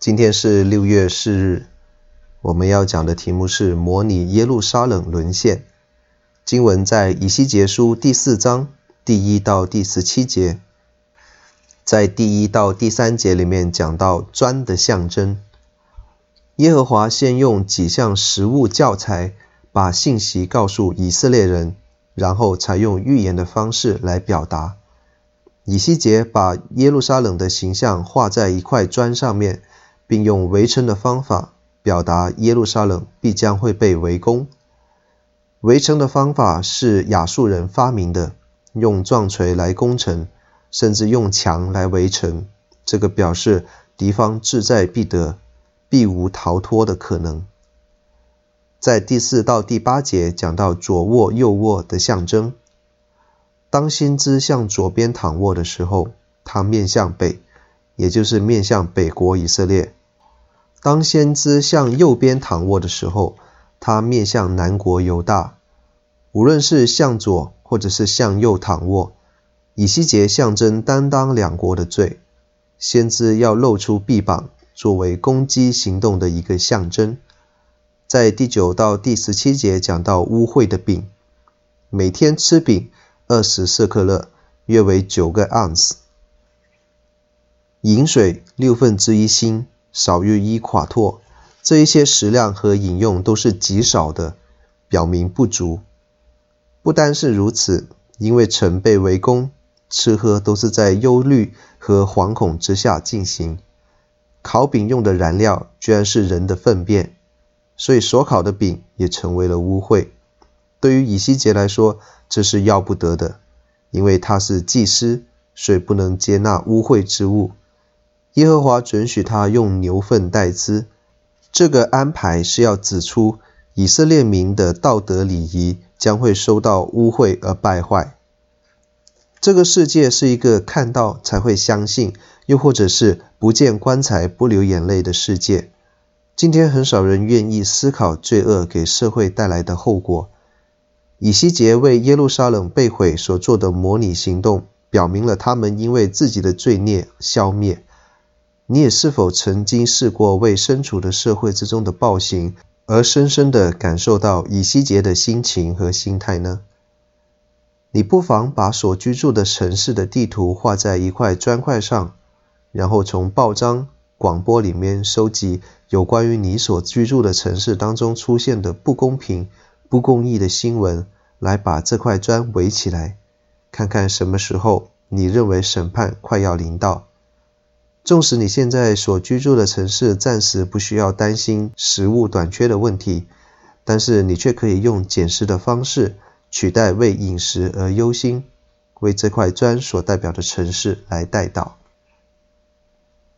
今天是六月四日，我们要讲的题目是模拟耶路撒冷沦陷。经文在以西结书第四章第一到第十七节，在第一到第三节里面讲到砖的象征。耶和华先用几项实物教材把信息告诉以色列人，然后才用预言的方式来表达。以西结把耶路撒冷的形象画在一块砖上面，并用围城的方法表达耶路撒冷必将会被围攻。围城的方法是亚述人发明的，用撞锤来攻城，甚至用墙来围城。这个表示敌方志在必得，必无逃脱的可能。在第四到第八节讲到左卧右卧的象征。当先知向左边躺卧的时候，他面向北，也就是面向北国以色列；当先知向右边躺卧的时候，他面向南国犹大，无论是向左或者是向右躺卧，以西结象征担当两国的罪。先知要露出臂膀，作为攻击行动的一个象征。在第九到第十七节讲到污秽的饼，每天吃饼二十四克勒，约为九个盎司；饮水六分之一欣，少于一夸脱。这一些食量和饮用都是极少的，表明不足。不单是如此，因为城被围攻，吃喝都是在忧虑和惶恐之下进行。烤饼用的燃料居然是人的粪便，所以所烤的饼也成为了污秽。对于以西结来说，这是要不得的，因为他是祭司，所以不能接纳污秽之物。耶和华准许他用牛粪代之。这个安排是要指出以色列民的道德礼仪将会受到污秽而败坏。这个世界是一个看到才会相信，又或者是不见棺材不流眼泪的世界。今天很少人愿意思考罪恶给社会带来的后果。以西结为耶路撒冷被毁所做的模拟行动，表明了他们因为自己的罪孽消灭。你也是否曾经试过为身处的社会之中的暴行而深深地感受到以西结的心情和心态呢？你不妨把所居住的城市的地图画在一块砖块上，然后从报章、广播里面收集有关于你所居住的城市当中出现的不公平、不公义的新闻，来把这块砖围起来，看看什么时候你认为审判快要临到。纵使你现在所居住的城市暂时不需要担心食物短缺的问题，但是你却可以用捡食的方式取代为饮食而忧心，为这块砖所代表的城市来代祷。